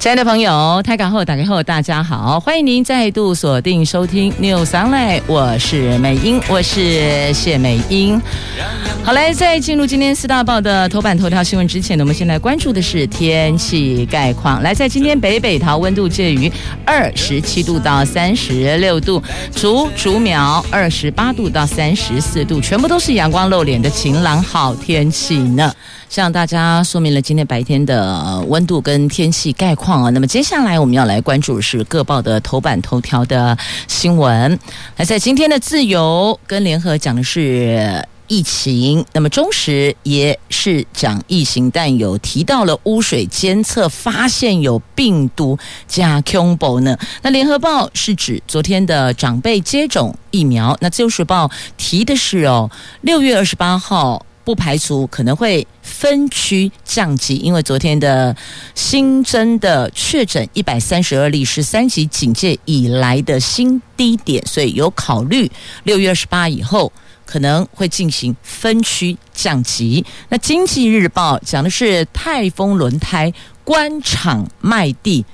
亲爱的朋友，台港后打开后，大家好，欢迎您再度锁定收听 News Online，我是美英，我是谢美英。好嘞，在进入今天四大报的头版头条新闻之前呢，我们先来关注的是天气概况。来，在今天北北桃温度介于二十七度到三十六度，竹竹苗二十八度到三十四度，全部都是阳光露脸的晴朗好天气呢。向大家说明了今天白天的温度跟天气概况那么接下来我们要来关注是各报的头版头条的新闻。那在今天的自由跟联合讲的是疫情，那么中时也是讲疫情，但有提到了污水监测发现有病毒加 combo 呢。那联合报是指昨天的长辈接种疫苗。那自由时报提的是哦，六月二十八号。不排除可能会分区降级，因为昨天的新增的确诊一百三十二例是三级警戒以来的新低点，所以有考虑六月二十八以后可能会进行分区降级。那经济日报讲的是泰丰轮胎关厂卖地，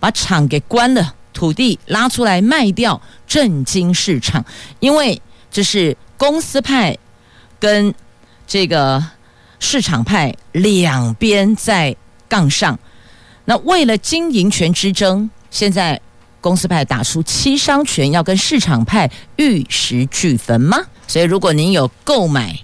把厂给关了，土地拉出来卖掉，震惊市场，因为这是公司派跟。这个市场派两边在杠上，那为了经营权之争，现在公司派打出七伤拳，要跟市场派玉石俱焚吗？所以，如果您有购买。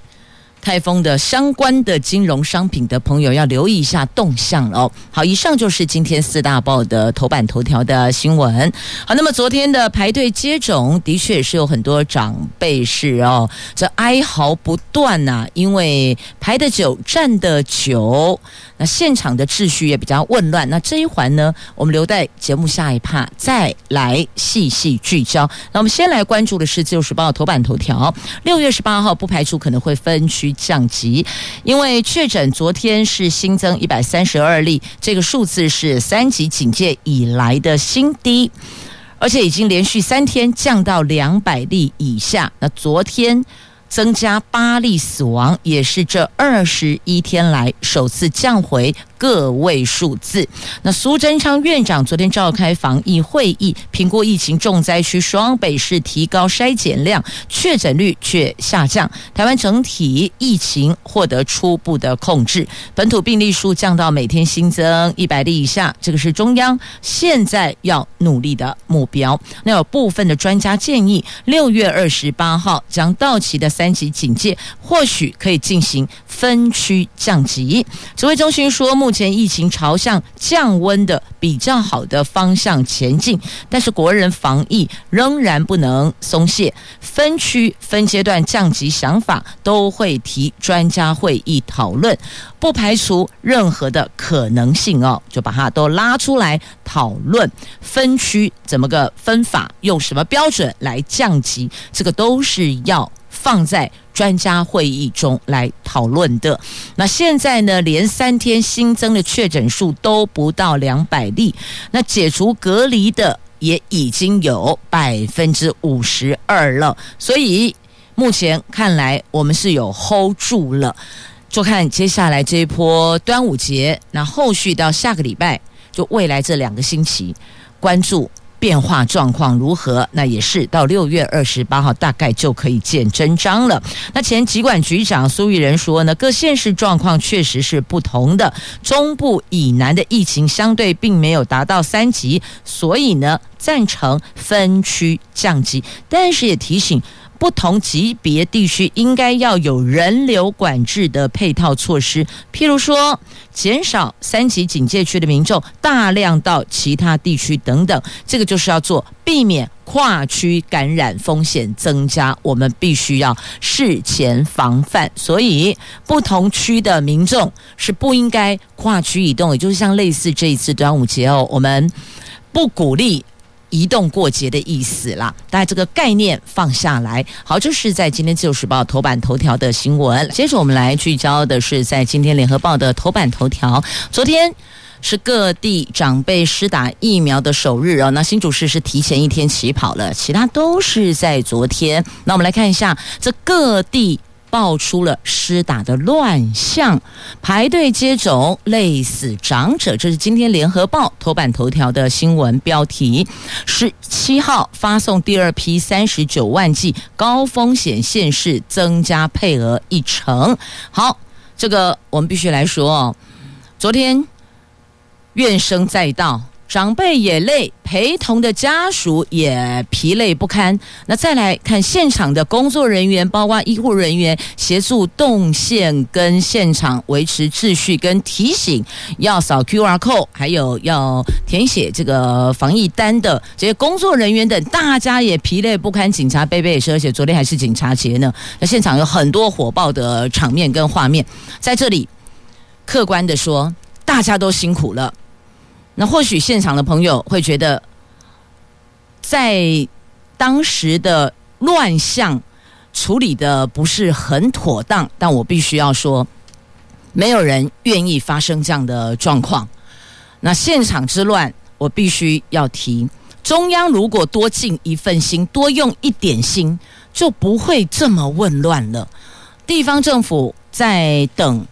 开封的相关的金融商品的朋友要留意一下动向哦。好，以上就是今天四大报的头版头条的新闻。好，那么昨天的排队接种的确也是有很多长辈是哦，这哀嚎不断呐、因为排的久，站的久。现场的秩序也比较混乱，那这一环呢，我们留在节目下一趴再来细细聚焦。那我们先来关注的是《自由时报》头版头条：六月十八号不排除可能会分区降级，因为确诊昨天是新增一百三十二例，这个数字是三级警戒以来的新低，而且已经连续三天降到两百例以下。那昨天。增加八例死亡，也是这二十一天来首次降回个位数字。那苏贞昌院长昨天召开防疫会议，评估疫情重灾区双北市提高筛检量，确诊率却下降。台湾整体疫情获得初步的控制，本土病例数降到每天新增一百例以下，这个是中央现在要努力的目标。那有部分的专家建议，六月二十八号将到期的三。级警戒或许可以进行分区降级。指挥中心说，目前疫情朝向降温的比较好的方向前进，但是国人防疫仍然不能松懈。分区分阶段降级想法都会提专家会议讨论，不排除任何的可能性哦，就把它都拉出来讨论。分区怎么个分法？用什么标准来降级？这个都是要。放在专家会议中来讨论的。那现在呢，连三天新增的确诊数都不到两百例，那解除隔离的也已经有百分之五十二了。所以目前看来，我们是有 hold 住了。就看接下来这一波端午节，那后续到下个礼拜，就未来这两个星期，关注。变化状况如何？那也是到六月二十八号，大概就可以见真章了。那前疾管局长苏玉仁说呢，各县市状况确实是不同的，中部以南的疫情相对并没有达到三级，所以呢，赞成分区降级，但是也提醒。不同级别地区应该要有人流管制的配套措施，譬如说减少三级警戒区的民众大量到其他地区等等，这个就是要做避免跨区感染风险增加，我们必须要事前防范。所以不同区的民众是不应该跨区移动，也就是像类似这一次端午节哦，我们不鼓励。移动过节的意思啦。大家这个概念放下来。好，这是在今天自由时报头版头条的新闻。接着我们来聚焦的是在今天联合报的头版头条。昨天是各地长辈施打疫苗的首日啊，那新竹市是提前一天起跑了，其他都是在昨天。那我们来看一下这各地。爆出了施打的乱象，排队接种累死长者，这是今天联合报头版头条的新闻标题。十七号发送第二批三十九万剂，高风险县市增加配额一成。好，这个我们必须来说哦，昨天怨声载道。长辈也累，陪同的家属也疲累不堪。那再来看现场的工作人员，包括医护人员协助动线跟现场维持秩序，跟提醒要扫 QR code，还有要填写这个防疫单的这些工作人员等，大家也疲累不堪。警察贝贝也是，而且昨天还是警察节呢。那现场有很多火爆的场面跟画面，在这里客观的说，大家都辛苦了。那或许现场的朋友会觉得，在当时的乱象处理的不是很妥当，但我必须要说，没有人愿意发生这样的状况。那现场之乱，我必须要提，中央如果多尽一份心，多用一点心，就不会这么混乱了。地方政府在等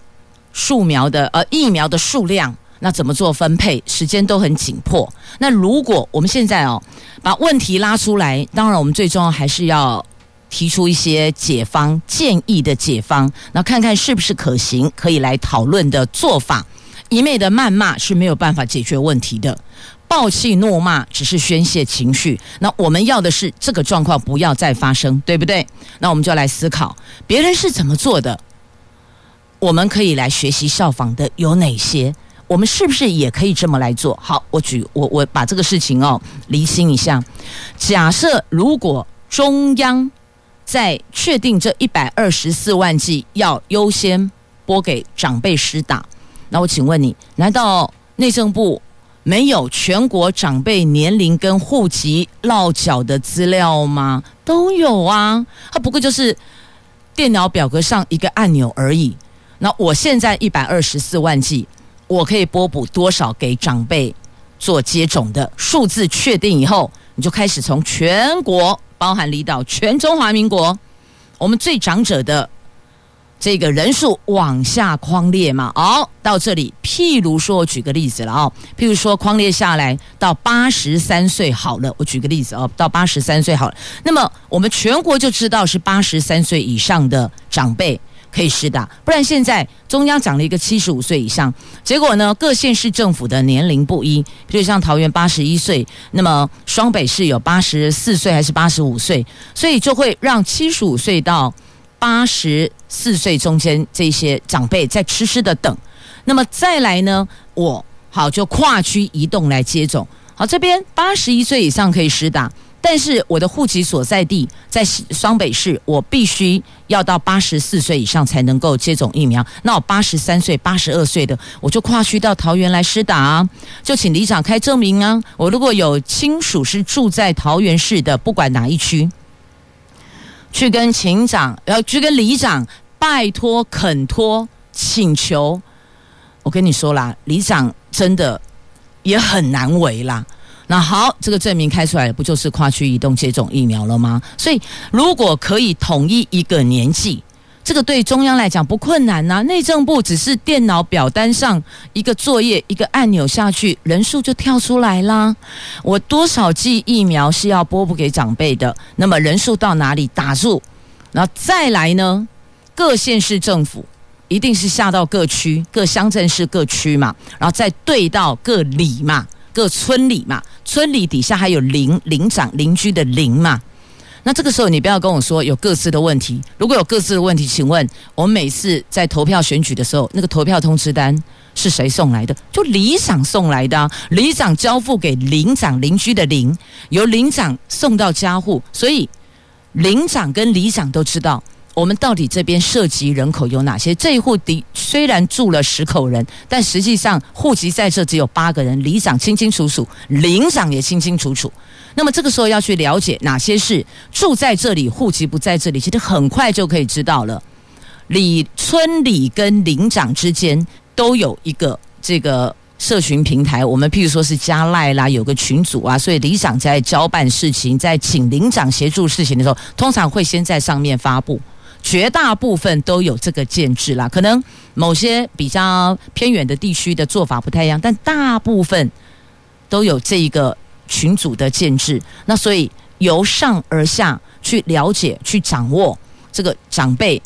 树苗的呃疫苗的数量。那怎么做分配？时间都很紧迫。那如果我们现在哦，把问题拉出来，当然我们最终还是要提出一些解方建议的解方，那看看是不是可行，可以来讨论的做法。一味的谩骂是没有办法解决问题的，暴气怒骂只是宣泄情绪。那我们要的是这个状况不要再发生，对不对？那我们就来思考别人是怎么做的，我们可以来学习效仿的有哪些？我们是不是也可以这么来做？好，我举我我把这个事情哦厘清一下。假设如果中央在确定这一百二十四万剂要优先拨给长辈施打，那我请问你，难道内政部没有全国长辈年龄跟户籍落脚的资料吗？都有啊，它不过就是电脑表格上一个按钮而已。那我现在一百二十四万剂。我可以拨补多少给长辈做接种的数字确定以后，你就开始从全国，包含离岛，全中华民国，我们最长者的这个人数往下框列嘛。好，到这里，譬如说，我举个例子了哦，譬如说框列下来到八十三岁好了，我举个例子哦，到八十三岁好了，那么我们全国就知道是八十三岁以上的长辈。可以施打，不然现在中央讲了一个七十五岁以上，结果呢，各县市政府的年龄不一，比如像桃园八十一岁，那么双北市有八十四岁还是八十五岁，所以就会让七十五岁到八十四岁中间这些长辈在痴痴的等。那么再来呢，我好就跨区移动来接种，好这边八十一岁以上可以施打。但是我的户籍所在地在双北市，我必须要到八十四岁以上才能够接种疫苗。那我八十三岁、八十二岁的，我就跨区到桃园来施打啊，就请里长开证明啊。我如果有亲属是住在桃园市的，不管哪一区，去跟警长，要去跟里长拜托、恳托、请求。我跟你说啦，里长真的也很难为啦。那好，这个证明开出来不就是跨区移动接种疫苗了吗？所以如果可以统一一个年纪，这个对中央来讲不困难呐、内政部只是电脑表单上一个作业，一个按钮下去，人数就跳出来啦。我多少剂疫苗是要拨补给长辈的？那么人数到哪里打住？然后再来呢？各县市政府一定是下到各区、各乡镇市各区嘛，然后再对到各里嘛。各村里嘛，村里底下还有邻邻长邻居的邻嘛，那这个时候你不要跟我说有各自的问题，如果有各自的问题，请问我们每次在投票选举的时候，那个投票通知单是谁送来的？就里长送来的啊，里长交付给邻长邻居的邻，由邻长送到家户，所以邻长跟里长都知道我们到底这边涉及人口有哪些？这一户的虽然住了十口人，但实际上户籍在这只有八个人，里长清清楚楚，邻长也清清楚楚。那么这个时候要去了解哪些是住在这里，户籍不在这里，其实很快就可以知道了。里村里跟邻长之间都有一个这个社群平台，我们譬如说是加赖啦，有个群组啊，所以里长在交办事情，在请邻长协助事情的时候，通常会先在上面发布。绝大部分都有这个建制啦，可能某些比较偏远的地区的做法不太一样，但大部分都有这一个群组的建制。那所以由上而下去了解、去掌握这个长辈。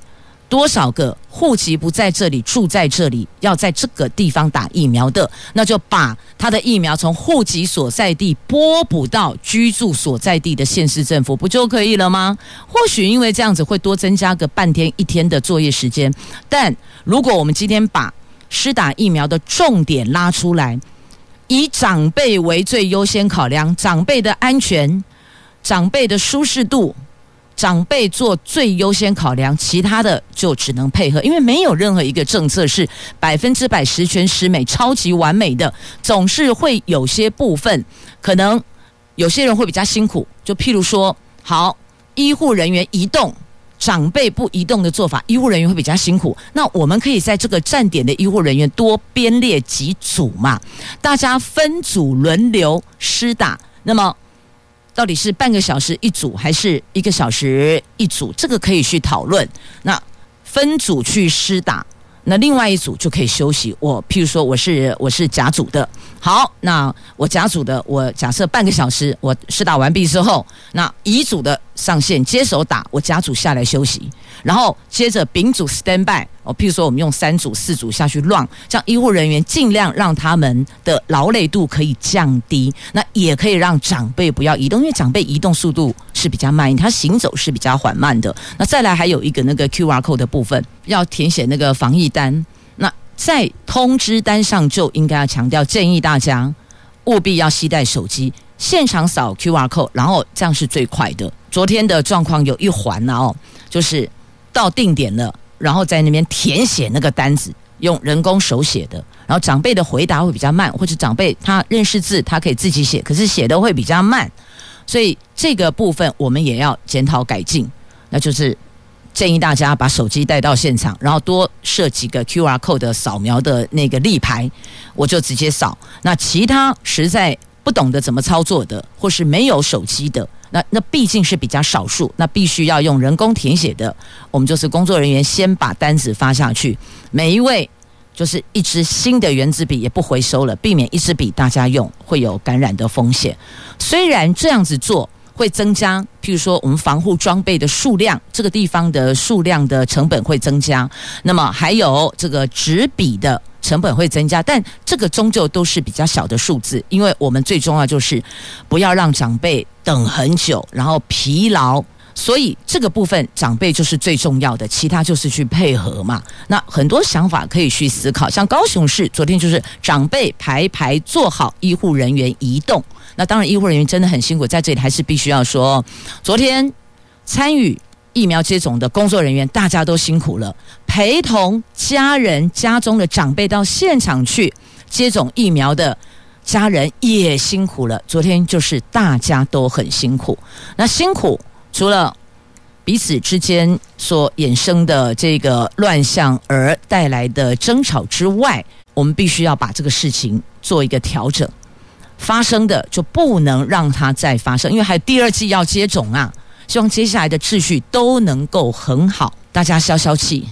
多少个户籍不在这里，住在这里，要在这个地方打疫苗的，那就把他的疫苗从户籍所在地拨补到居住所在地的县市政府，不就可以了吗？或许因为这样子会多增加个半天一天的作业时间，但如果我们今天把施打疫苗的重点拉出来，以长辈为最优先考量，长辈的安全，长辈的舒适度。长辈做最优先考量，其他的就只能配合，因为没有任何一个政策是百分之百十全十美、超级完美的，总是会有些部分可能有些人会比较辛苦。就譬如说，好，医护人员移动，长辈不移动的做法，医护人员会比较辛苦。那我们可以在这个站点的医护人员多编列几组嘛，大家分组轮流施打，那么。到底是半个小时一组还是一个小时一组？这个可以去讨论。那分组去施打，那另外一组就可以休息。我譬如说我是我是甲组的，好，那我甲组的，我假设半个小时我试打完毕之后，那乙组的上线接手打，我甲组下来休息。然后接着丙组 stand by，哦，譬如说我们用三组、四组下去乱，这样医护人员尽量让他们的劳累度可以降低，那也可以让长辈不要移动，因为长辈移动速度是比较慢，他行走是比较缓慢的。那再来还有一个那个 QR code 的部分，要填写那个防疫单，在通知单上就应该要强调，建议大家务必要携带手机，现场扫 QR code，然后这样是最快的。昨天的状况有一环呢，哦，就是。到定点了，然后在那边填写那个单子，用人工手写的。然后长辈的回答会比较慢，或者长辈他认识字，他可以自己写，可是写的会比较慢。所以这个部分我们也要检讨改进。那就是建议大家把手机带到现场，然后多设几个 QR code 扫描的那个立牌，我就直接扫。那其他实在不懂得怎么操作的，或是没有手机的。那那毕竟是比较少数，那必须要用人工填写的。我们就是工作人员先把单子发下去，每一位就是一支新的原子笔也不回收了，避免一支笔大家用会有感染的风险。虽然这样子做会增加，譬如说我们防护装备的数量，这个地方的数量的成本会增加，那么还有这个纸笔的。成本会增加，但这个终究都是比较小的数字，因为我们最重要就是不要让长辈等很久，然后疲劳，所以这个部分长辈就是最重要的，其他就是去配合嘛。那很多想法可以去思考，像高雄市昨天就是长辈排排坐好，医护人员移动。那当然医护人员真的很辛苦，在这里还是必须要说，昨天参与。疫苗接种的工作人员，大家都辛苦了。陪同家人、家中的长辈到现场去接种疫苗的家人也辛苦了。昨天就是大家都很辛苦。那辛苦除了彼此之间所衍生的这个乱象而带来的争吵之外，我们必须要把这个事情做一个调整。发生的就不能让它再发生，因为还有第二季要接种啊。希望接下来的秩序都能够很好，大家消消气。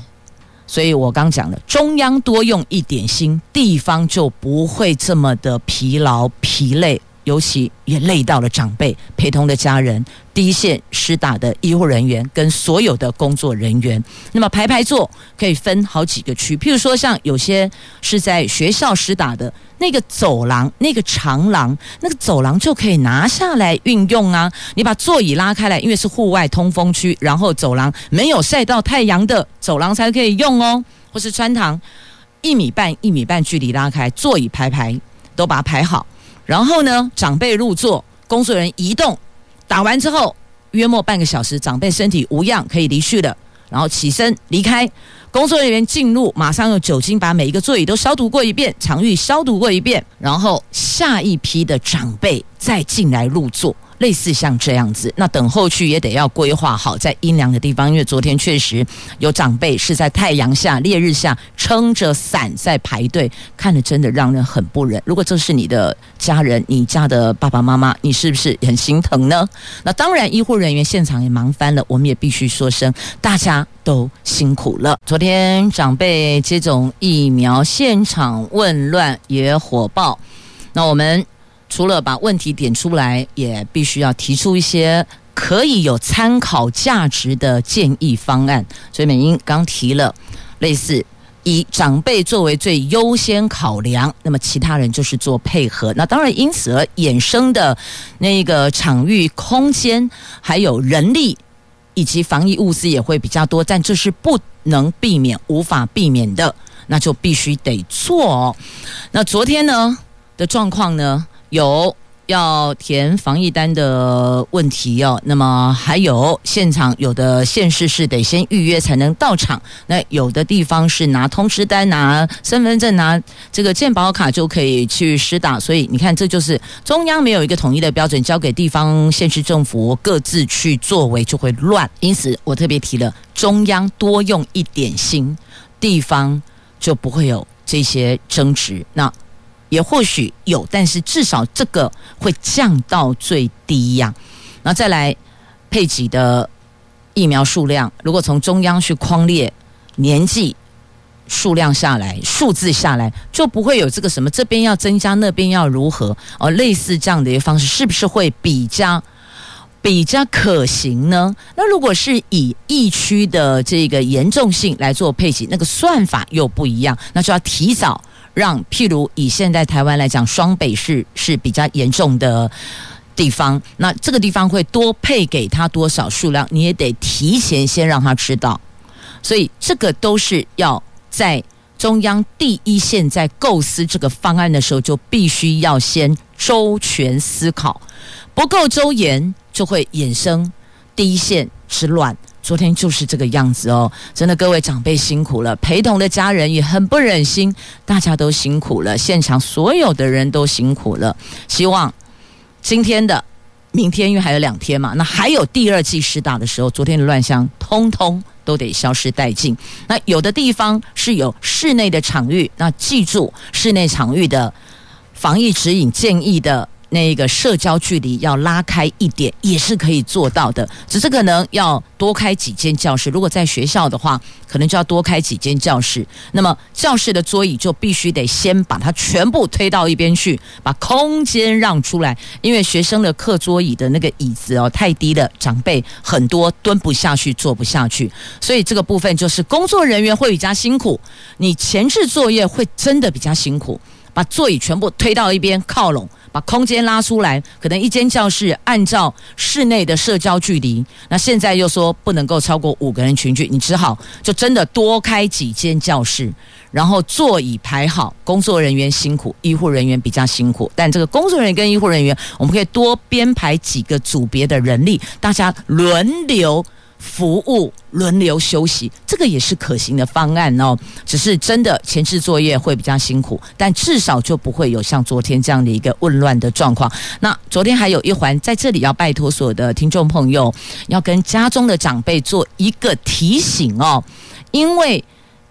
所以我刚讲了，中央多用一点心，地方就不会这么的疲劳疲累。尤其也累到了长辈陪同的家人、第一线施打的医护人员跟所有的工作人员。那么排排坐可以分好几个区，譬如说像有些是在学校施打的那个走廊、那个长廊、那个走廊就可以拿下来运用啊。你把座椅拉开来，因为是户外通风区，然后走廊没有晒到太阳的走廊才可以用哦。或是穿堂一米半、一米半距离拉开，座椅排排都把它排好。然后呢，长辈入座，工作人员移动，打完之后约莫半个小时，长辈身体无恙可以离去了。然后起身离开。工作人员进入，马上用酒精把每一个座椅都消毒过一遍，场域消毒过一遍，然后下一批的长辈再进来入座。类似像这样子，那等候区也得要规划好，在阴凉的地方，因为昨天确实有长辈是在太阳下、烈日下撑着伞在排队，看得真的让人很不忍。如果这是你的家人，你家的爸爸妈妈，你是不是很心疼呢？那当然，医护人员现场也忙翻了，我们也必须说声大家都辛苦了。昨天长辈接种疫苗，现场混乱也火爆，那我们。除了把问题点出来，也必须要提出一些可以有参考价值的建议方案。所以美英刚提了，类似以长辈作为最优先考量，那么其他人就是做配合。那当然，因此而衍生的那个场域空间，还有人力以及防疫物资也会比较多，但这是不能避免、无法避免的，那就必须得做。那昨天呢的状况呢？有要填防疫单的问题哦，那么还有现场有的县市是得先预约才能到场，那有的地方是拿通知单、拿身份证、拿这个健保卡就可以去施打，所以你看，这就是中央没有一个统一的标准，交给地方县市政府各自去作为就会乱。因此，我特别提了，中央多用一点心，地方就不会有这些争执。那。也或许有，但是至少这个会降到最低呀。然后再来配给的疫苗数量，如果从中央去框列年纪数量下来，数字下来，就不会有这个什么这边要增加，那边要如何哦，类似这样的一个方式，是不是会比较比较可行呢？那如果是以疫区的这个严重性来做配给，那个算法又不一样，那就要提早。让譬如以现在台湾来讲，双北市是比较严重的地方，那这个地方会多配给他多少数量，你也得提前先让他知道。所以这个都是要在中央第一线在构思这个方案的时候，就必须要先周全思考，不够周延就会衍生第一线之乱。昨天就是这个样子哦，真的各位长辈辛苦了，陪同的家人也很不忍心，大家都辛苦了，现场所有的人都辛苦了。希望今天的、明天，因为还有两天嘛，那还有第二季试打的时候，昨天的乱象通通都得消失殆尽。那有的地方是有室内的场域，那记住室内场域的防疫指引建议的。那个社交距离要拉开一点，也是可以做到的，只是可能要多开几间教室。如果在学校的话，可能就要多开几间教室。那么教室的桌椅就必须得先把它全部推到一边去，把空间让出来。因为学生的课桌椅的那个椅子哦太低了，长辈很多蹲不下去，坐不下去，所以这个部分就是工作人员会比较辛苦，你前置作业会真的比较辛苦，把座椅全部推到一边靠拢。把空间拉出来，可能一间教室按照室内的社交距离，那现在又说不能够超过五个人群聚，你只好就真的多开几间教室，然后座椅排好，工作人员辛苦，医护人员比较辛苦，但这个工作人员跟医护人员，我们可以多编排几个组别的人力，大家轮流。服务轮流休息，这个也是可行的方案哦。只是真的前置作业会比较辛苦，但至少就不会有像昨天这样的一个混乱的状况。那昨天还有一环，在这里要拜托所有的听众朋友，要跟家中的长辈做一个提醒哦，因为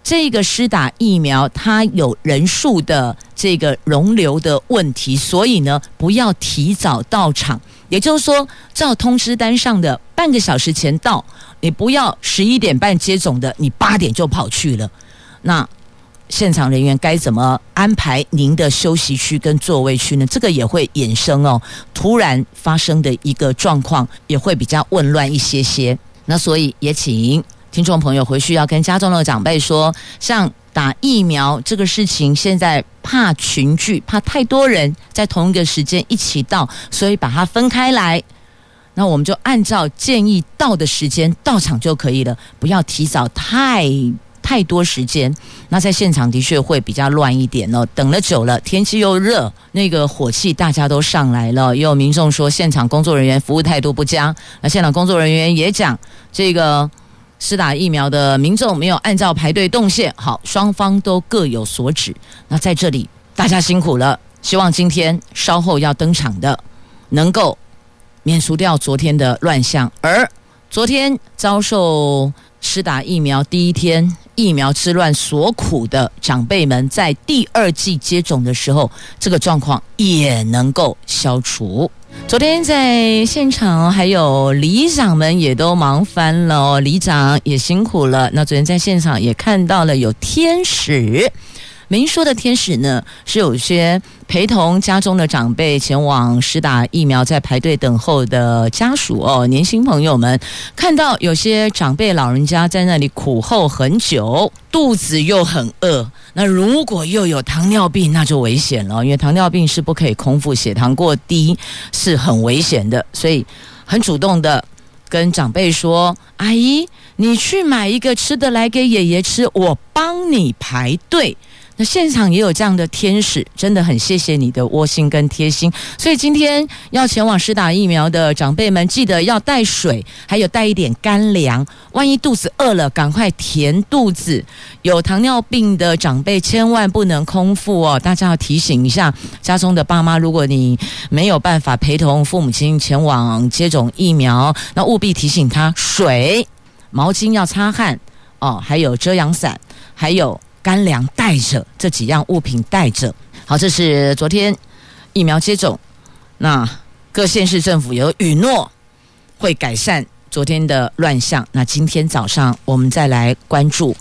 这个施打疫苗它有人数的这个容留的问题，所以呢，不要提早到场。也就是说，照通知单上的半个小时前到，你不要十一点半接种的，你八点就跑去了。那现场人员该怎么安排您的休息区跟座位区呢？这个也会衍生哦，突然发生的一个状况也会比较混乱一些些。那所以也请听众朋友回去要跟家中的长辈说，像。打疫苗这个事情，现在怕群聚，怕太多人在同一个时间一起到，所以把它分开来。那我们就按照建议到的时间到场就可以了，不要提早太太多时间。那在现场的确会比较乱一点哦。等了久了，天气又热，那个火气大家都上来了。也有民众说，现场工作人员服务态度不佳。那现场工作人员也讲这个。施打疫苗的民众没有按照排队动线，好，双方都各有所指。那在这里，大家辛苦了。希望今天稍后要登场的，能够免除掉昨天的乱象。而昨天遭受施打疫苗第一天疫苗之乱所苦的长辈们，在第二季接种的时候，这个状况也能够消除。昨天在现场，还有里长们也都忙翻了哦，里长也辛苦了。那昨天在现场也看到了有天使。明说的天使呢，是有些陪同家中的长辈前往施打疫苗，在排队等候的家属哦，年轻朋友们看到有些长辈老人家在那里苦候很久，肚子又很饿，那如果又有糖尿病，那就危险了，因为糖尿病是不可以空腹，血糖过低是很危险的，所以很主动的跟长辈说：“阿姨，你去买一个吃的来给爷爷吃，我帮你排队。”那现场也有这样的天使，真的很谢谢你的窝心跟贴心。所以今天要前往施打疫苗的长辈们，记得要带水，还有带一点干粮。万一肚子饿了，赶快填肚子。有糖尿病的长辈千万不能空腹哦，大家要提醒一下家中的爸妈，如果你没有办法陪同父母亲前往接种疫苗，那务必提醒他水、毛巾要擦汗哦，还有遮阳伞，还有。干粮带着，这几样物品带着。好，这是昨天疫苗接种，那各县市政府有允诺会改善昨天的乱象。那今天早上我们再来关注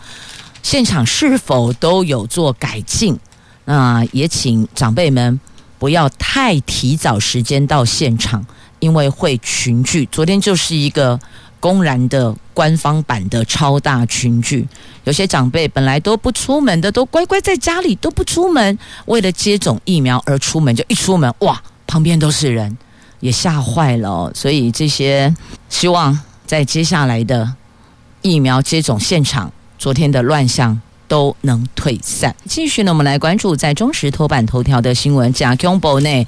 现场是否都有做改进。那也请长辈们不要太提早时间到现场，因为会群聚。昨天就是一个。公然的官方版的超大群聚，有些长辈本来都不出门的，都乖乖在家里都不出门，为了接种疫苗而出门，就一出门哇，旁边都是人，也吓坏了。所以这些希望在接下来的疫苗接种现场，昨天的乱象都能退散。继续呢，我们来关注在中时头版头条的新闻，加恐怖内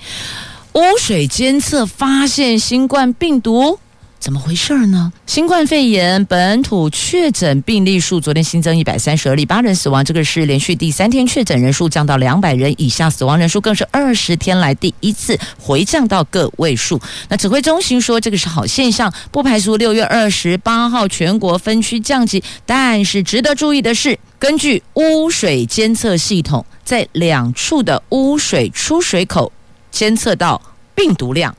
污水监测发现新冠病毒。怎么回事呢？新冠肺炎本土确诊病例数昨天新增一百三十二例，八人死亡，这个是连续第三天确诊人数降到两百人以下，死亡人数更是二十天来第一次回降到个位数。那指挥中心说这个是好现象，不排除六月二十八号全国分区降级。但是值得注意的是，根据污水监测系统，在两处的污水出水口监测到病毒量。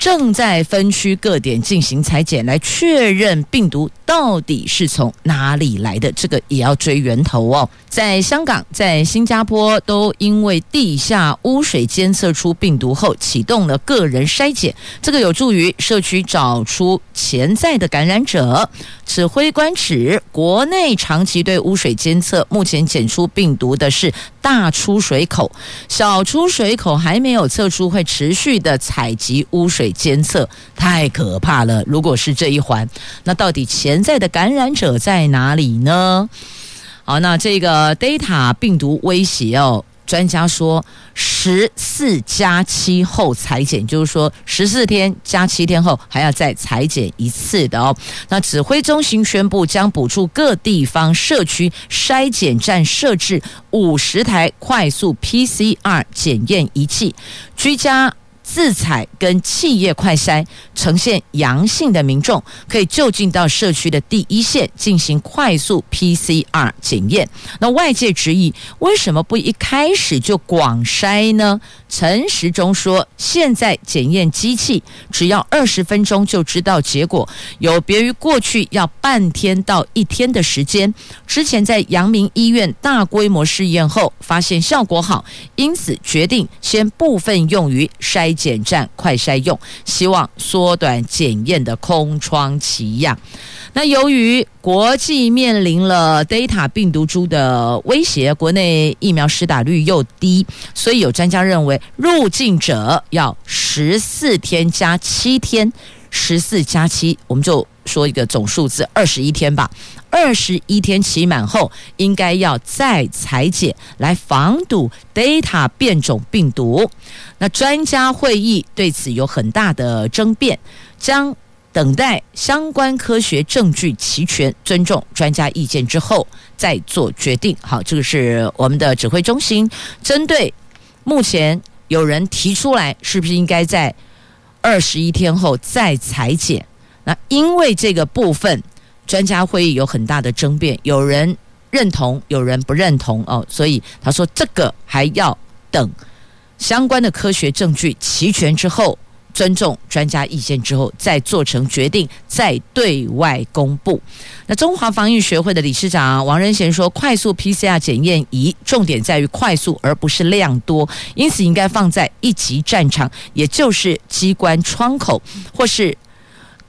正在分区各点进行采检，来确认病毒到底是从哪里来的。这个也要追源头哦。在香港、在新加坡，都因为地下污水监测出病毒后，启动了个人筛检，这个有助于社区找出潜在的感染者。指挥官指，国内长期对污水监测，目前检出病毒的是大出水口，小出水口还没有测出，会持续的采集污水。监测太可怕了，如果是这一环，那到底潜在的感染者在哪里呢？好，那这个 Delta 病毒威胁哦。专家说，十四加七后裁剪，就是说十四天加七天后还要再裁剪一次的哦。那指挥中心宣布，将补助各地方社区筛检站设置五十台快速 PCR 检验仪器，居家。自采跟企业快筛呈现阳性的民众，可以就近到社区的第一线进行快速 PCR 检验。那外界质疑，为什么不一开始就广筛呢？陈时中说，现在检验机器只要二十分钟就知道结果，有别于过去要半天到一天的时间。之前在阳明医院大规模试验后，发现效果好，因此决定先部分用于筛。检站快筛用，希望缩短检验的空窗期呀。那由于国际面临了 Delta 病毒株的威胁，国内疫苗施打率又低，所以有专家认为，入境者要十四天加七天，十四加七，我们就说一个总数字，二十一天吧。二十一天期满后，应该要再裁减，来防堵 Delta 变种病毒。那专家会议对此有很大的争辩，将等待相关科学证据齐全，尊重专家意见之后再做决定。好，这个是我们的指挥中心针对目前有人提出来，是不是应该在二十一天后再裁减？那因为这个部分专家会议有很大的争辩，有人认同，有人不认同哦，所以他说这个还要等相关的科学证据齐全之后。尊重专家意见之后，再做成决定，再对外公布。那中华防疫学会的理事长王仁贤说，快速 PCR 检验仪重点在于快速，而不是量多，因此应该放在一级战场，也就是机关窗口或是。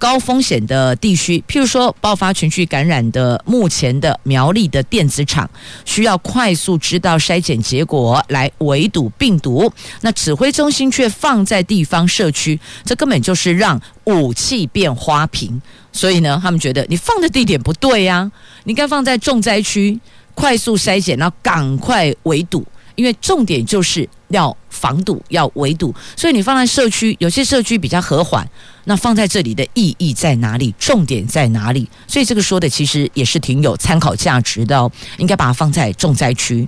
高风险的地区，譬如说爆发群聚感染的目前的苗栗的电子厂，需要快速知道筛检结果来围堵病毒。那指挥中心却放在地方社区，这根本就是让武器变花瓶。所以呢，他们觉得你放的地点不对呀，啊，你该放在重灾区，快速筛检，然后赶快围堵。因为重点就是要防堵，要围堵，所以你放在社区，有些社区比较和缓，那放在这里的意义在哪里？重点在哪里？所以这个说的其实也是挺有参考价值的哦。应该把它放在重灾区。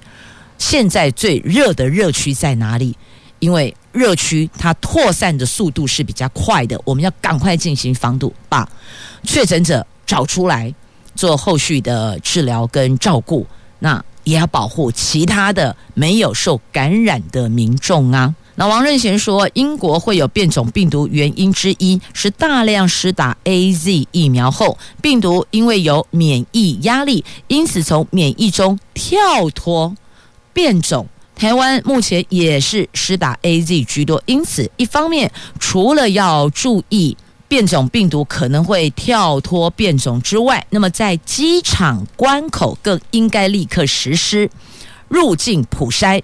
现在最热的热区在哪里？因为热区它扩散的速度是比较快的，我们要赶快进行防堵，把确诊者找出来，做后续的治疗跟照顾。那。也要保护其他的没有受感染的民众啊。那王任贤说，英国会有变种病毒原因之一是大量施打 AZ 疫苗后，病毒因为有免疫压力，因此从免疫中跳脱变种。台湾目前也是施打 AZ 居多，因此一方面除了要注意。变种病毒可能会跳脱变种之外，那么在机场关口更应该立刻实施入境普筛，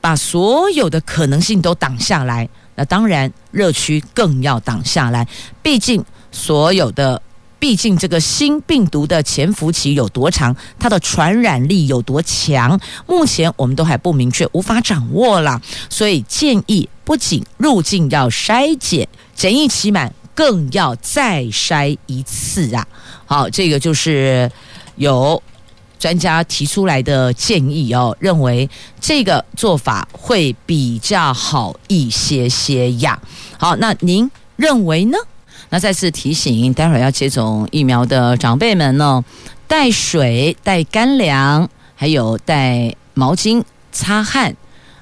把所有的可能性都挡下来。那当然，热区更要挡下来。毕竟，所有的，毕竟这个新病毒的潜伏期有多长，它的传染力有多强，目前我们都还不明确，无法掌握了。所以建议，不仅入境要筛检，检疫期满。更要再筛一次啊！好，这个就是有专家提出来的建议哦，认为这个做法会比较好一些些呀。好，那您认为呢？那再次提醒，待会儿要接种疫苗的长辈们呢，带水、带干粮，还有带毛巾擦汗，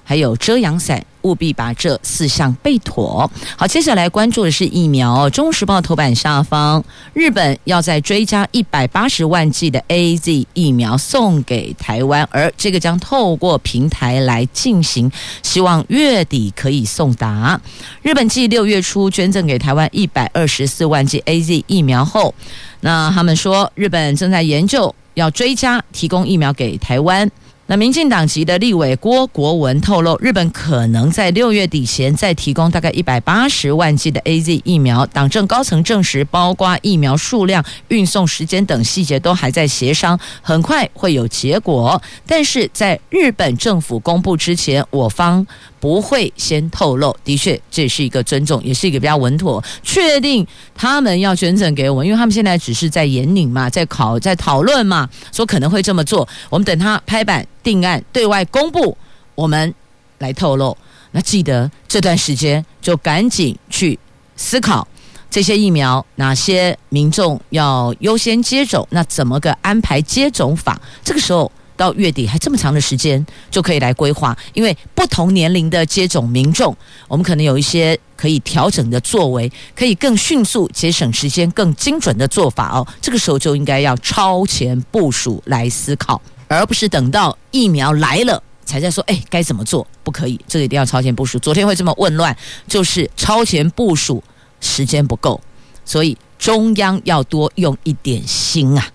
还有遮阳伞。务必把这四项备妥。好，接下来关注的是疫苗。《中时报》头版下方，日本要再追加一百八十万剂的 AZ 疫苗送给台湾，而这个将透过平台来进行，希望月底可以送达。日本继六月初捐赠给台湾一百二十四万剂 AZ 疫苗后，那他们说日本正在研究要追加提供疫苗给台湾。那民进党籍的立委郭国文透露，日本可能在六月底前再提供大概一百八十万剂的 AZ 疫苗。党政高层证实，包括疫苗数量、运送时间等细节都还在协商，很快会有结果。但是在日本政府公布之前，我方不会先透露。的确，这是一个尊重，也是一个比较稳妥。确定他们要捐赠给我们，因为他们现在只是在研拟嘛，在考，在讨论嘛，说可能会这么做。我们等他拍板。定案对外公布，我们来透露。那记得这段时间就赶紧去思考这些疫苗，哪些民众要优先接种，那怎么个安排接种法？这个时候到月底还这么长的时间，就可以来规划。因为不同年龄的接种民众，我们可能有一些可以调整的作为，可以更迅速节省时间、更精准的做法哦。这个时候就应该要超前部署来思考。而不是等到疫苗来了才在说，哎，该怎么做？不可以，这个一定要超前部署。昨天会这么混乱，就是超前部署时间不够，所以中央要多用一点心啊。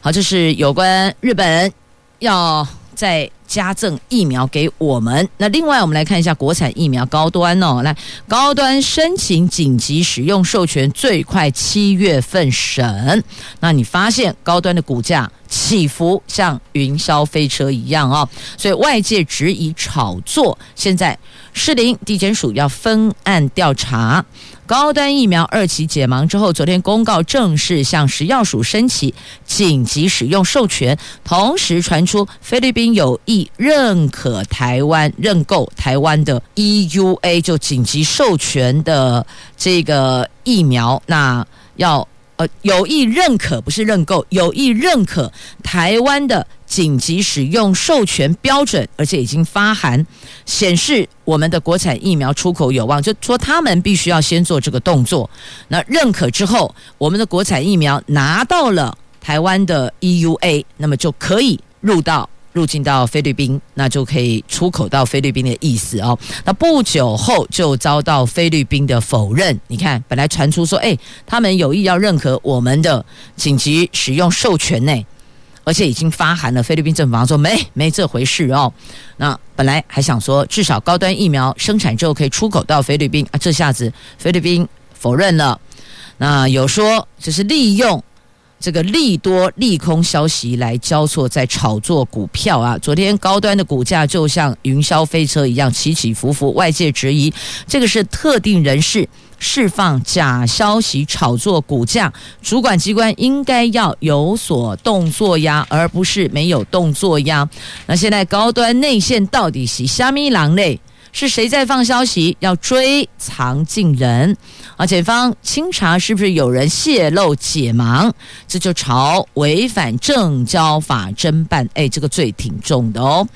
好，这是有关日本要再加赠疫苗给我们。那另外，我们来看一下国产疫苗高端哦，来高端申请紧急使用授权，最快七月份审。那你发现高端的股价？起伏像云霄飞车一样哦，所以外界质疑炒作。现在士林地检署要分案调查高端疫苗二期解盲之后，昨天公告正式向食药署申请紧急使用授权，同时传出菲律宾有意认可台湾认购台湾的 EUA 就紧急授权的这个疫苗，那要。呃，有意认可不是认购，有意认可台湾的紧急使用授权标准，而且已经发函显示我们的国产疫苗出口有望，就说他们必须要先做这个动作。那认可之后，我们的国产疫苗拿到了台湾的 EUA，那么就可以入到。入境到菲律宾，那就可以出口到菲律宾的意思哦。那不久后就遭到菲律宾的否认。你看，本来传出说，哎，他们有意要认可我们的紧急使用授权呢，而且已经发函了。菲律宾政府说没没这回事哦。那本来还想说，至少高端疫苗生产之后可以出口到菲律宾啊，这下子菲律宾否认了。那有说这是利用。这个利多利空消息来交错，在炒作股票啊！昨天高端的股价就像云霄飞车一样起起伏伏，外界质疑这个是特定人士释放假消息炒作股价，主管机关应该要有所动作呀，而不是没有动作呀。那现在高端内线到底是虾米狼类？是谁在放消息要追藏进人？啊，检方清查是不是有人泄露解盲？这就朝违反证交法侦办，哎，这个罪挺重的哦。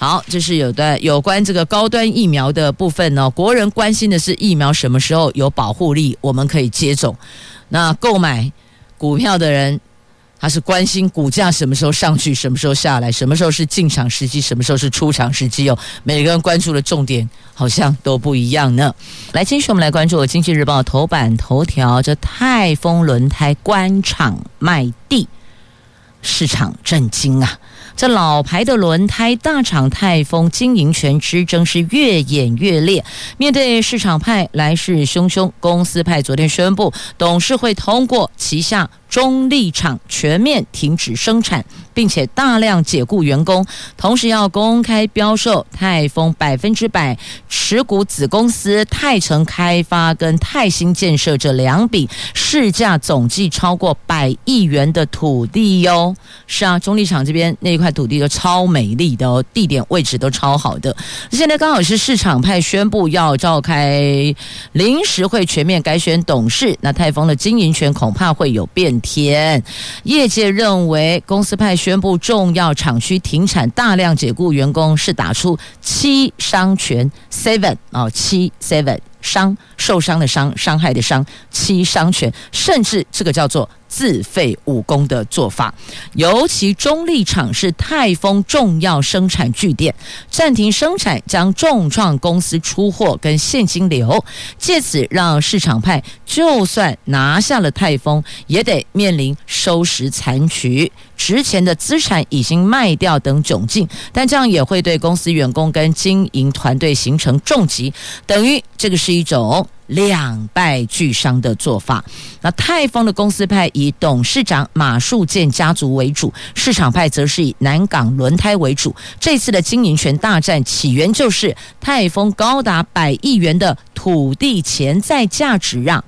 好，这是有的有关这个高端疫苗的部分呢、国人关心的是疫苗什么时候有保护力，我们可以接种。那购买股票的人。他是关心股价什么时候上去，什么时候下来，什么时候是进场时机，什么时候是出场时机哦。每个人关注的重点好像都不一样呢。来，继续我们来关注《经济日报》头版头条：这泰丰轮胎关厂卖地，市场震惊啊！这老牌的轮胎大厂泰丰经营权之争是越演越烈。面对市场派来势汹汹，公司派昨天宣布，董事会通过旗下。中立厂全面停止生产，并且大量解雇员工，同时要公开标售泰丰百分之百持股子公司泰城开发跟泰兴建设这两笔市价总计超过百亿元的土地哟。是啊，中立厂这边那一块土地都超美丽的哦，地点位置都超好的。现在刚好是市场派宣布要召开临时会，全面改选董事，那泰丰的经营权恐怕会有变天，业界认为公司派宣布重要厂区停产，大量解雇员工，是打出七伤拳 seven 哦，七 seven 伤受伤的伤，伤害的伤，七伤拳，甚至这个叫做。自废武功的做法，尤其中立厂是泰丰重要生产据点，暂停生产将重创公司出货跟现金流，借此让市场派就算拿下了泰丰，也得面临收拾残局，值钱的资产已经卖掉等窘境，但这样也会对公司员工跟经营团队形成重击，等于这个是一种。两败俱伤的做法。那泰丰的公司派以董事长马树建家族为主，市场派则是以南港轮胎为主。这次的经营权大战起源就是泰丰高达百亿元的土地潜在价值啊！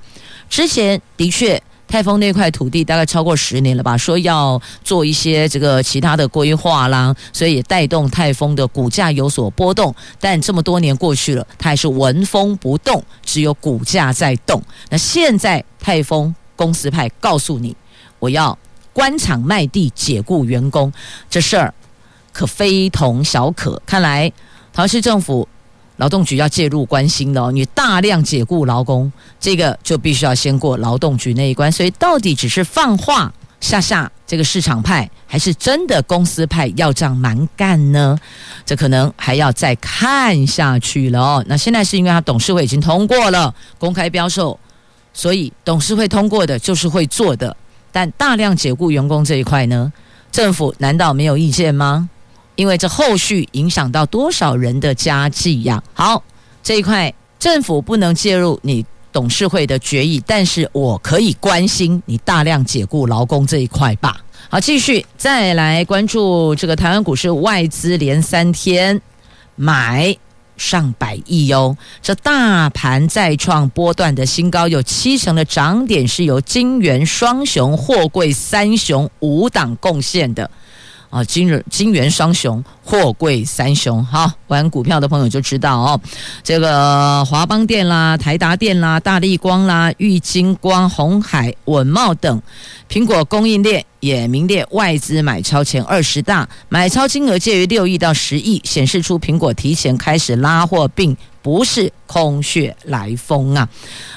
之前的确。泰丰那块土地大概超过十年了吧，说要做一些这个其他的规划啦，所以也带动泰丰的股价有所波动。但这么多年过去了，它还是纹风不动，只有股价在动。那现在泰丰公司派告诉你，我要关厂卖地解雇员工，这事儿可非同小可。看来桃市政府。劳动局要介入关心的哦，你大量解雇劳工，这个就必须要先过劳动局那一关。所以到底只是放话吓吓这个市场派，还是真的公司派要这样蛮干呢？这可能还要再看下去了哦。那现在是因为他董事会已经通过了公开标售，所以董事会通过的就是会做的。但大量解雇员工这一块呢，政府难道没有意见吗？因为这后续影响到多少人的家计呀？好，这一块政府不能介入你董事会的决议，但是我可以关心你大量解雇劳工这一块吧。好，继续再来关注这个台湾股市外资连三天买上百亿哟。这大盘再创波段的新高，有七成的涨点是由金圆双雄、货柜三雄五档贡献的。啊，金人金元双雄，货柜三雄，好，玩股票的朋友就知道哦。这个华邦电啦、台达电啦、大立光啦、玉晶光、红海、稳茂等，苹果供应链也名列外资买超前二十大，买超金额介于六亿到十亿，显示出苹果提前开始拉货，并不是空穴来风啊。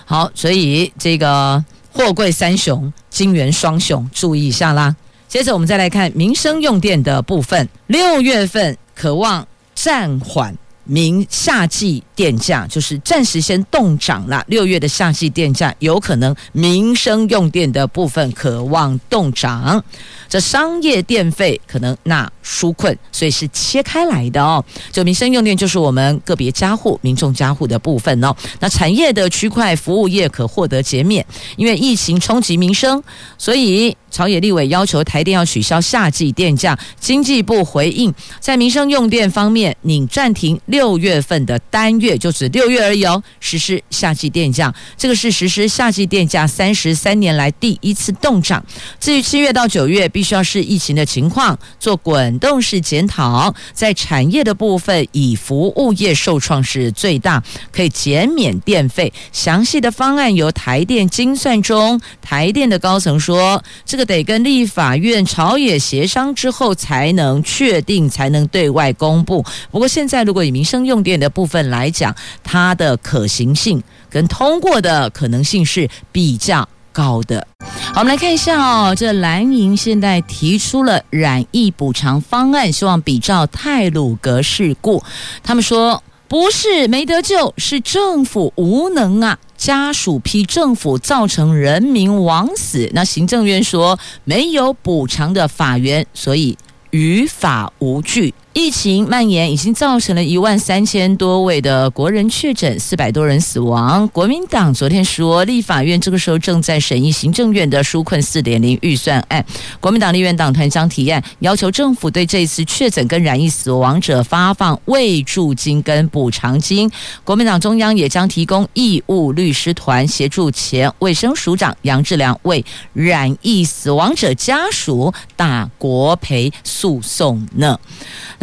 好，所以这个货柜三雄、金元双雄，注意一下啦。接着我们再来看民生用电的部分，六月份渴望暂缓。明夏季电价就是暂时先冻涨了，六月的夏季电价有可能民生用电的部分可望冻涨，这商业电费可能那纾困，所以是切开来的哦。就民生用电就是我们个别家户、民众家户的部分哦。那产业的区块服务业可获得减免，因为疫情冲击民生，所以朝野立委要求台电要取消夏季电价。经济部回应，在民生用电方面，拟暂停。六月份的单月月就指六月而已哦，实施夏季电价，这个是实施夏季电价三十三年来第一次动涨。至于七月到九月，必须要视疫情的情况做滚动式检讨。在产业的部分，以服务业受创是最大，可以减免电费。详细的方案由台电精算中，台电的高层说，这个得跟立法院朝野协商之后才能确定，才能对外公布。不过现在如果以民生用电的部分来讲，它的可行性跟通过的可能性是比较高的。好，我们来看一下哦，这蓝营现在提出了染疫补偿方案，希望比照泰鲁格事故。他们说不是没得救，是政府无能啊，家属批政府造成人民枉死。那行政院说没有补偿的法源，所以于法无据。疫情蔓延已经造成了一万三千多位的国人确诊，四百多人死亡。国民党昨天说，立法院这个时候正在审议行政院的纾困四点零预算案。国民党立院党团将提案，要求政府对这次确诊跟染疫死亡者发放慰助金跟补偿金。国民党中央也将提供义务律师团协助前卫生署长杨志良为染疫死亡者家属打国赔诉讼呢。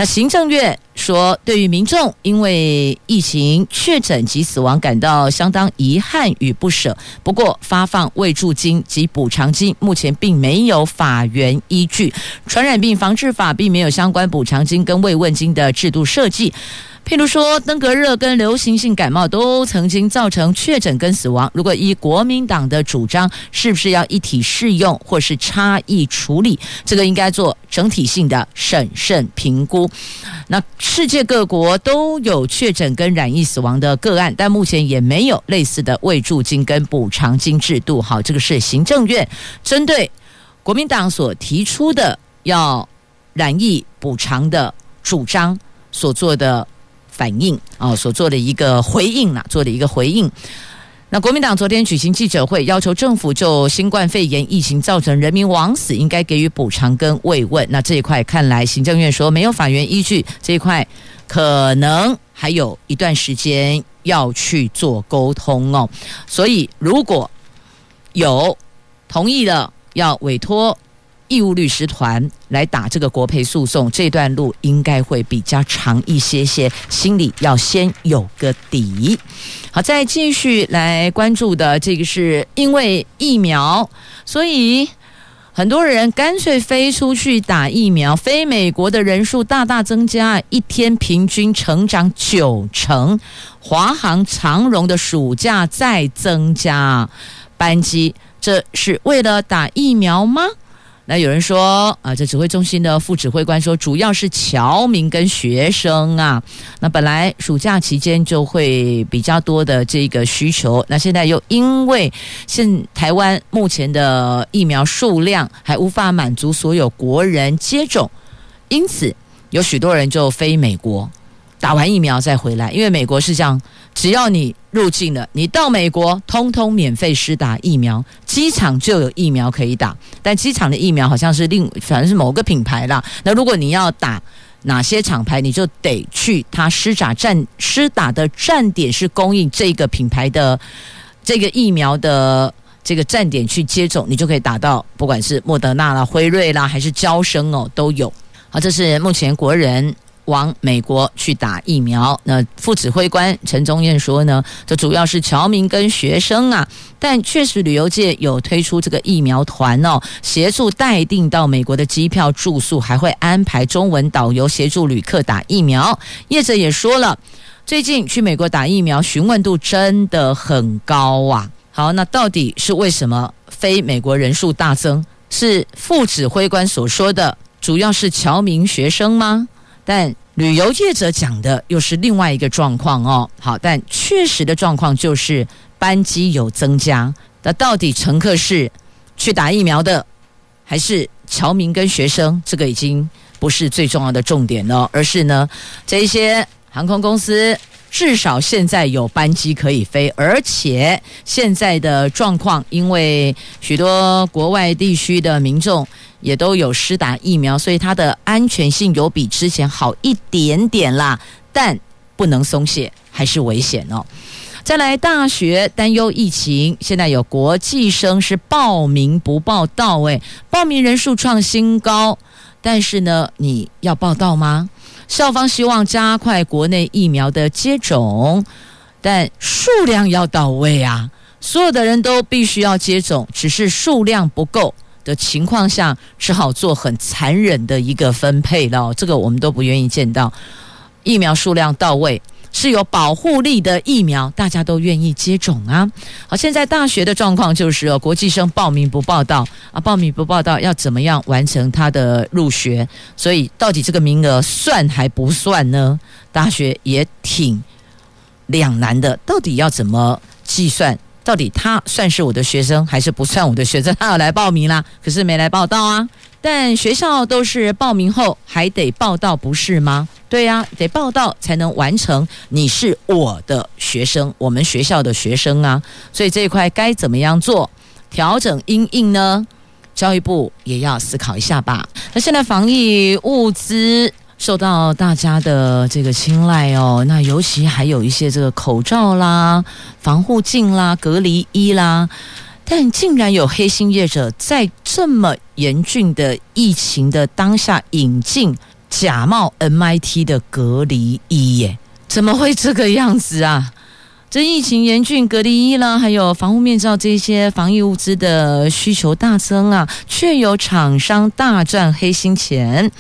行政院说，对于民众因为疫情确诊及死亡感到相当遗憾与不舍。不过，发放慰助金及补偿金目前并没有法源依据，传染病防治法并没有相关补偿金跟慰问金的制度设计。譬如说，登革热跟流行性感冒都曾经造成确诊跟死亡。如果依国民党的主张，是不是要一体适用，或是差异处理？这个应该做整体性的审慎评估。那世界各国都有确诊跟染疫死亡的个案，但目前也没有类似的慰助金跟补偿金制度。好，这个是行政院针对国民党所提出的要染疫补偿的主张所做的。反应啊，所做的一个回应啊，做的一个回应。那国民党昨天举行记者会，要求政府就新冠肺炎疫情造成人民枉死，应该给予补偿跟慰问。那这一块看来，行政院说没有法院依据，这一块可能还有一段时间要去做沟通哦。所以如果有同意的，要委托。义务律师团来打这个国赔诉讼，这段路应该会比较长一些些，心里要先有个底。好，再继续来关注的这个是因为疫苗，所以很多人干脆飞出去打疫苗，飞美国的人数大大增加，一天平均成长九成。华航、长荣的暑假再增加班机，这是为了打疫苗吗？那有人说啊，这指挥中心的副指挥官说，主要是侨民跟学生啊。那本来暑假期间就会比较多的这个需求，那现在又因为现台湾目前的疫苗数量还无法满足所有国人接种，因此有许多人就飞美国。打完疫苗再回来，因为美国是这样，只要你入境了，你到美国通通免费施打疫苗，机场就有疫苗可以打。但机场的疫苗好像是另，反正是某个品牌啦。那如果你要打哪些厂牌，你就得去他施打站施打的站点是供应这个品牌的这个疫苗的这个站点去接种，你就可以打到，不管是莫德纳啦、辉瑞啦，还是娇生哦，都有。好，这是目前国人。往美国去打疫苗，那副指挥官陈宗彦说呢，这主要是侨民跟学生啊，但确实旅游界有推出这个疫苗团哦，协助代订到美国的机票、住宿，还会安排中文导游协助旅客打疫苗。业者也说了，最近去美国打疫苗询问度真的很高啊。好，那到底是为什么非美国人数大增？是副指挥官所说的，主要是侨民学生吗？但旅游业者讲的又是另外一个状况哦。好，但确实的状况就是班机有增加。那到底乘客是去打疫苗的，还是侨民跟学生？这个已经不是最重要的重点了，而是呢，这一些航空公司至少现在有班机可以飞，而且现在的状况，因为许多国外地区的民众。也都有施打疫苗，所以它的安全性有比之前好一点点啦，但不能松懈，还是危险哦。再来，大学担忧疫情，现在有国际生是报名不报到，位，报名人数创新高，但是呢，你要报到吗？校方希望加快国内疫苗的接种，但数量要到位啊，所有的人都必须要接种，只是数量不够。的情况下，只好做很残忍的一个分配了。这个我们都不愿意见到。疫苗数量到位，是有保护力的疫苗，大家都愿意接种啊。好，现在大学的状况就是哦，国际生报名不报到啊，报名不报到要怎么样完成他的入学？所以到底这个名额算还不算呢？大学也挺两难的，到底要怎么计算？到底他算是我的学生还是不算我的学生？他要来报名啦，可是没来报到啊。但学校都是报名后还得报到，不是吗？对呀，得报到才能完成。你是我的学生，我们学校的学生啊。所以这一块该怎么样做调整因应呢？教育部也要思考一下吧。那现在防疫物资。受到大家的这个青睐哦，那尤其还有一些这个口罩啦、防护镜啦、隔离衣啦，但竟然有黑心业者在这么严峻的疫情的当下引进假冒 MIT 的隔离衣耶？怎么会这个样子啊？这疫情严峻，隔离衣啦，还有防护面罩这些防疫物资的需求大增啊，却有厂商大赚黑心钱。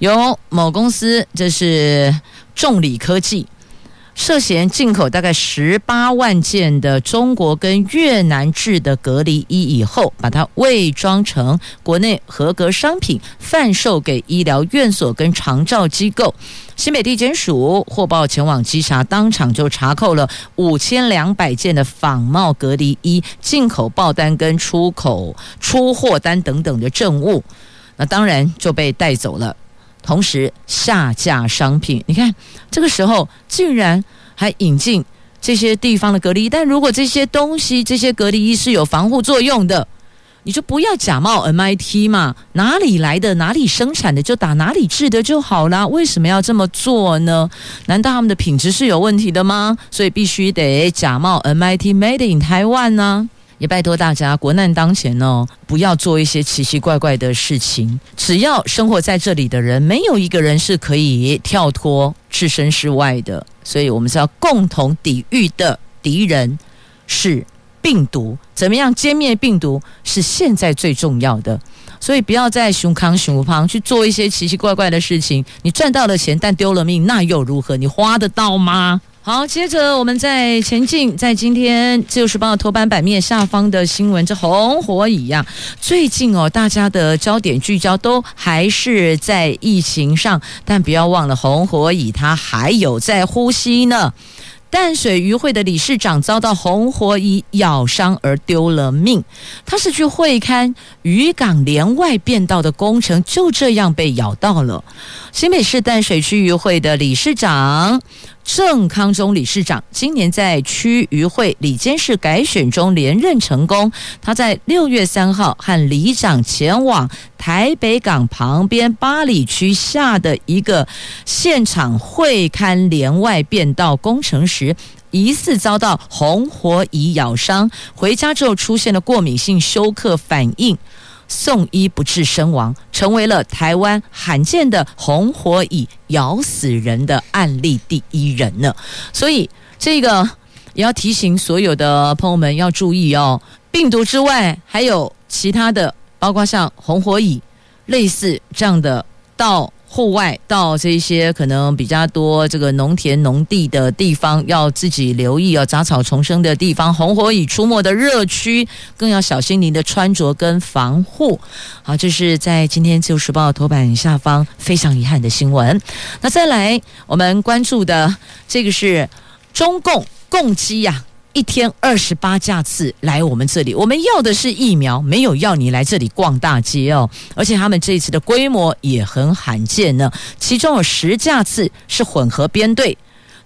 由某公司，这是众理科技。涉嫌进口大概十八万件的中国跟越南制的隔离衣以后，把它伪装成国内合格商品，贩售给医疗院所跟长照机构。新北地检署获报前往稽查，当场就查扣了五千两百件的仿冒隔离衣、进口报单跟出口出货单等等的证物，那当然就被带走了。同时下架商品，你看这个时候竟然还引进这些地方的隔离，但如果这些东西、这些隔离衣是有防护作用的，你就不要假冒 MIT 嘛，哪里来的、哪里生产的就打哪里制的就好啦。为什么要这么做呢？难道他们的品质是有问题的吗？所以必须得假冒 MIT Made in Taiwan 呢？也拜托大家，国难当前哦，不要做一些奇奇怪怪的事情。只要生活在这里的人，没有一个人是可以跳脱置身事外的。所以我们是要共同抵御的敌人是病毒，怎么样歼灭病毒是现在最重要的。所以不要在熊康熊旁去做一些奇奇怪怪的事情。你赚到了钱，但丢了命，那又如何？你花得到吗？好，接着我们再前进，在今天《自由时报》头版版面下方的新闻，这红火蚁呀、最近哦，大家的焦点聚焦都还是在疫情上，但不要忘了红火蚁它还有在呼吸呢。淡水渔会的理事长遭到红火蚁咬伤而丢了命，他是去会勘渔港连外变道的工程，就这样被咬到了。新北市淡水区渔会的理事长郑康中理事长今年在区渔会里监事改选中连任成功。他在六月三号和里长前往台北港旁边八里区下的一个现场会勘连外变道工程时，疑似遭到红火蚁咬伤，回家之后出现了过敏性休克反应。送医不治身亡，成为了台湾罕见的红火蚁咬死人的案例第一人呢。所以这个也要提醒所有的朋友们要注意哦。病毒之外，还有其他的，包括像红火蚁类似这样的到。户外到这些可能比较多这个农田农地的地方，要自己留意哦，杂草丛生的地方，红火蚁出没的热区，更要小心您的穿着跟防护。好，这是在今天自由时报头版下方非常遗憾的新闻。那再来，我们关注的这个是中共共机呀、一天二十八架次来我们这里，我们要的是疫苗，没有要你来这里逛大街哦。而且他们这一次的规模也很罕见呢，其中有十架次是混合编队，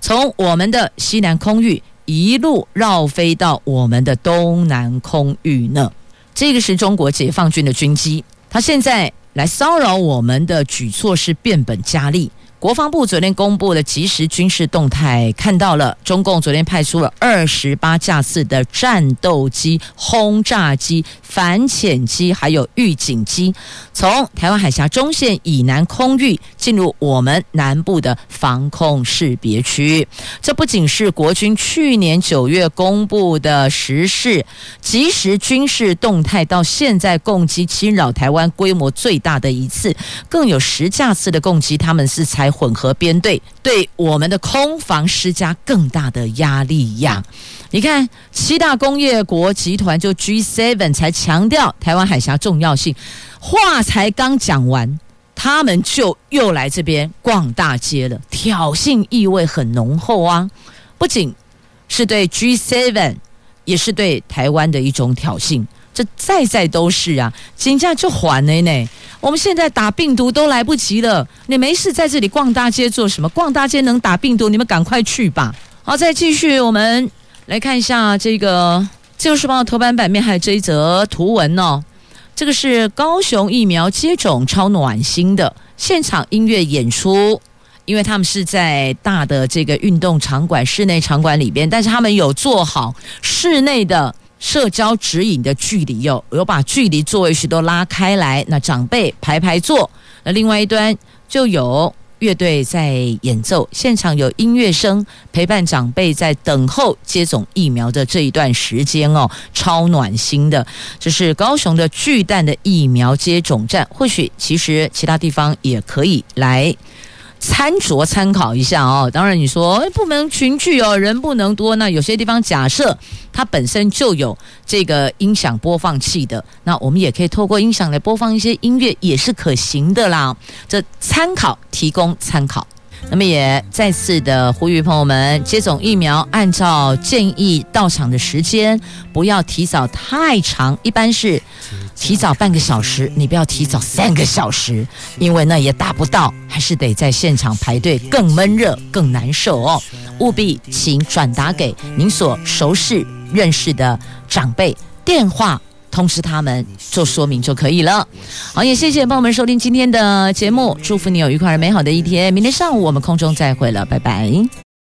从我们的西南空域一路绕飞到我们的东南空域呢。这个是中国解放军的军机，他现在来骚扰我们的举措是变本加厉。国防部昨天公布的即时军事动态，看到了中共昨天派出了二十八架次的战斗机、轰炸机、反潜机，还有预警机，从台湾海峡中线以南空域进入我们南部的防空识别区。这不仅是国军去年九月公布的时事即时军事动态，到现在共击侵扰台湾规模最大的一次，更有十架次的共击，他们是才。混合编队对我们的空防施加更大的压力呀！你看，七大工业国集团就 G7 才强调台湾海峡重要性，话才刚讲完，他们就又来这边逛大街了，挑衅意味很浓厚啊！不仅是对 G7，也是对台湾的一种挑衅。这在在都是啊，金价就缓了呢。我们现在打病毒都来不及了，你没事在这里逛大街做什么？逛大街能打病毒，你们赶快去吧。好，再继续，我们来看一下这个《自由时报》头版版面还有这一则图文哦。这个是高雄疫苗接种超暖心的现场音乐演出，因为他们是在大的这个运动场馆、室内场馆里边，但是他们有做好室内的。社交指引的距离哟，有把距离座位区都拉开来。那长辈排排坐，那另外一端就有乐队在演奏，现场有音乐声陪伴长辈在等候接种疫苗的这一段时间哦，超暖心的。这是高雄的巨蛋的疫苗接种站，或许其实其他地方也可以来。参酌参考一下哦，当然你说不能群聚哦，人不能多。那有些地方假设它本身就有这个音响播放器的，那我们也可以透过音响来播放一些音乐，也是可行的啦。这参考提供参考。那么也再次的呼吁朋友们接种疫苗，按照建议到场的时间，不要提早太长，一般是提早半个小时，你不要提早三个小时，因为那也达不到，还是得在现场排队，更闷热，更难受哦。务必请转达给您所熟识、认识的长辈电话。通知他们做说明就可以了。好，也谢谢朋友们收听今天的节目，祝福你有愉快而美好的一天。明天上午我们空中再会了，拜拜。